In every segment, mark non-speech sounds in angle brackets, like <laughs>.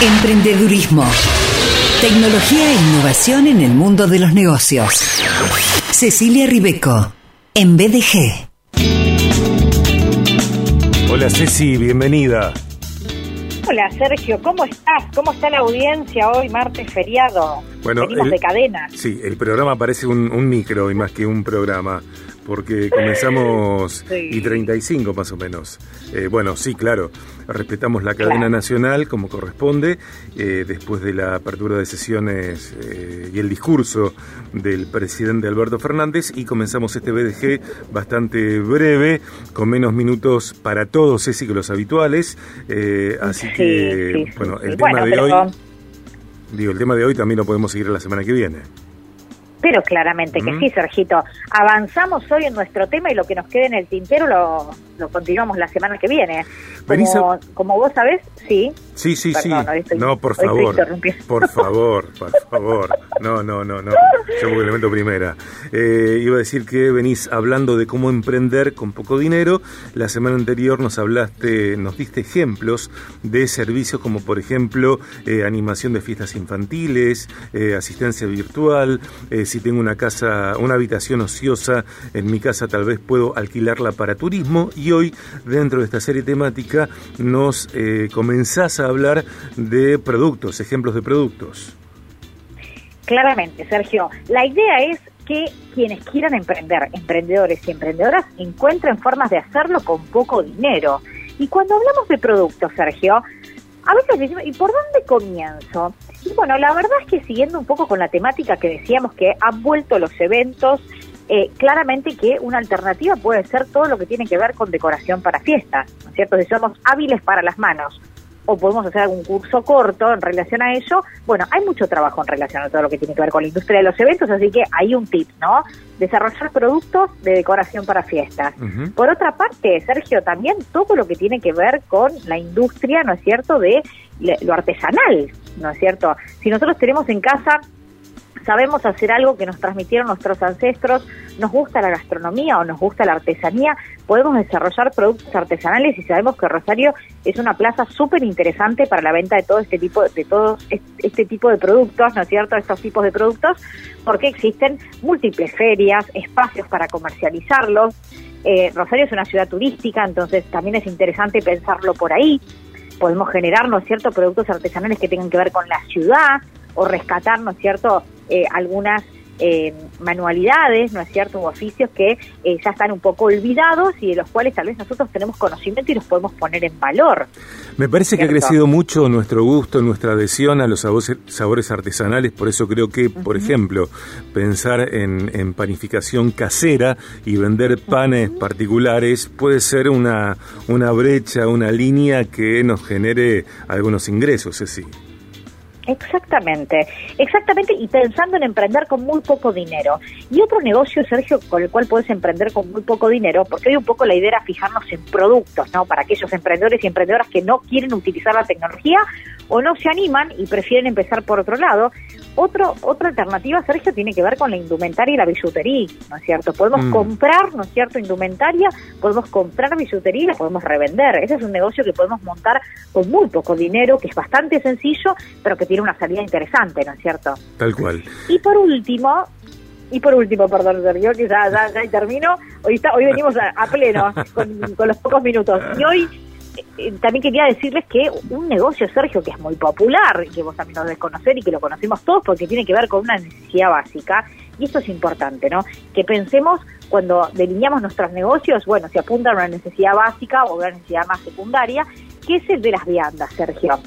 Emprendedurismo. Tecnología e innovación en el mundo de los negocios. Cecilia Ribeco, en BDG. Hola Ceci, bienvenida. Hola Sergio, ¿cómo estás? ¿Cómo está la audiencia hoy, martes feriado? Bueno, Venimos el- de cadena. Sí, el programa parece un, un micro y más que un programa, porque comenzamos <laughs> Sí. y 35 más o menos. Eh, bueno, sí, claro, respetamos la cadena Claro. nacional como corresponde, eh, después de la apertura de sesiones eh, y el discurso del presidente Alberto Fernández, y comenzamos este BDG bastante breve, con menos minutos para todos, Ceci, que los habituales. así Sí, que, sí, bueno, el tema Bueno, de hoy... Digo, el tema de hoy también lo podemos seguir la semana que viene. Pero claramente que sí, Sergito. Avanzamos hoy en nuestro tema y lo que nos quede en el tintero lo, lo continuamos la semana que viene. Como, como vos sabés, sí. Sí, sí, Perdón, sí. estoy- no, por favor. Por <laughs> favor, por favor. No, no, no, no. Yo porque elemento primera. Eh, iba a decir que venís hablando de cómo emprender con poco dinero. La semana anterior nos hablaste, nos diste ejemplos de servicios como por ejemplo eh, animación de fiestas infantiles, eh, asistencia virtual. si tengo una casa, una habitación ociosa en mi casa, tal vez puedo alquilarla para turismo. Y hoy, dentro de esta serie temática, nos eh, comenzás a hablar de productos, ejemplos de productos. Claramente, Sergio. La idea es que quienes quieran emprender, emprendedores y emprendedoras, encuentren formas de hacerlo con poco dinero. Y cuando hablamos de productos, Sergio, a veces decimos, ¿y por dónde comienzo? Y bueno, la verdad es que siguiendo un poco con la temática que decíamos que han vuelto los eventos, eh, claramente que una alternativa puede ser todo lo que tiene que ver con decoración para fiestas, ¿no es cierto? Si somos hábiles para las manos o podemos hacer algún curso corto en relación a ello. Bueno, hay mucho trabajo en relación a todo lo que tiene que ver con la industria de los eventos, así que hay un tip, ¿no? Desarrollar productos de decoración para fiestas. Por otra parte, Sergio, también todo lo que tiene que ver con la industria, ¿no es cierto?, de lo artesanal, ¿no es cierto? Si nosotros tenemos en casa sabemos hacer algo que nos transmitieron nuestros ancestros, nos gusta la gastronomía o nos gusta la artesanía, podemos desarrollar productos artesanales y sabemos que Rosario es una plaza súper interesante para la venta de todo este tipo de todos este tipo de productos, ¿no es cierto? Estos tipos de productos, porque existen múltiples ferias, espacios para comercializarlos. Eh, Rosario es una ciudad turística, entonces también es interesante pensarlo por ahí. Podemos generar, ¿no es cierto?, productos artesanales que tengan que ver con la ciudad o rescatar, ¿no es cierto?, eh, algunas eh, manualidades, ¿no es cierto?, u oficios que eh, ya están un poco olvidados y de los cuales tal vez nosotros tenemos conocimiento y los podemos poner en valor. Me parece que ha crecido mucho nuestro gusto, nuestra adhesión a los sabores, sabores artesanales, por eso creo que, por ejemplo, pensar en, en panificación casera y vender panes particulares puede ser una, una brecha, una línea que nos genere algunos ingresos, sí. Exactamente, exactamente, y pensando en emprender con muy poco dinero. Y otro negocio, Sergio, con el cual puedes emprender con muy poco dinero, porque hoy un poco la idea era fijarnos en productos, ¿no? Para aquellos emprendedores y emprendedoras que no quieren utilizar la tecnología o no se animan y prefieren empezar por otro lado. Otro, otra alternativa, Sergio, tiene que ver con la indumentaria y la billutería, ¿no es cierto? Podemos Mm. comprar, ¿no es cierto?, indumentaria, podemos comprar billutería y la podemos revender. Ese es un negocio que podemos montar con muy poco dinero, que es bastante sencillo, pero que tiene una salida interesante, ¿no es cierto? Tal cual. Y por último, y por último, perdón, Sergio, que ya, ya, ya termino, hoy, está, hoy venimos a, a pleno con, con los pocos minutos. Y hoy también quería decirles que un negocio, Sergio, que es muy popular, que vos también lo debes conocer y que lo conocemos todos porque tiene que ver con una necesidad básica, y esto es importante, ¿no? Que pensemos cuando delineamos nuestros negocios, bueno, se apunta a una necesidad básica o una necesidad más secundaria, que es el de las viandas, Sergio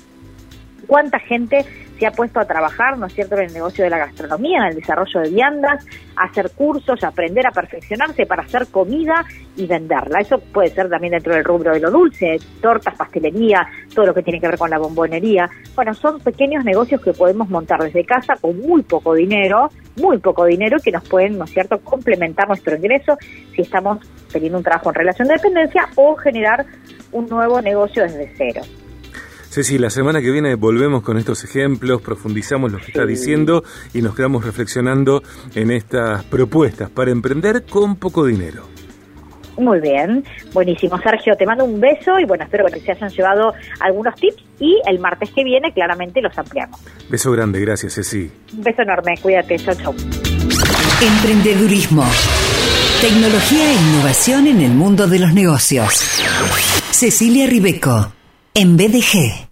cuánta gente se ha puesto a trabajar, ¿no es cierto?, en el negocio de la gastronomía, en el desarrollo de viandas, hacer cursos, aprender a perfeccionarse para hacer comida y venderla. Eso puede ser también dentro del rubro de lo dulce, tortas, pastelería, todo lo que tiene que ver con la bombonería. Bueno, son pequeños negocios que podemos montar desde casa con muy poco dinero, muy poco dinero que nos pueden, ¿no es cierto?, complementar nuestro ingreso si estamos teniendo un trabajo en relación de dependencia o generar un nuevo negocio desde cero. Ceci, la semana que viene volvemos con estos ejemplos, profundizamos lo que está diciendo y nos quedamos reflexionando en estas propuestas para emprender con poco dinero. Muy bien, buenísimo. Sergio, te mando un beso y bueno, espero que se hayan llevado algunos tips y el martes que viene claramente los ampliamos. Beso grande, gracias, Ceci. Un beso enorme, cuídate, chau, chau. Emprendedurismo. Tecnología e innovación en el mundo de los negocios. Cecilia Ribeco, en BDG.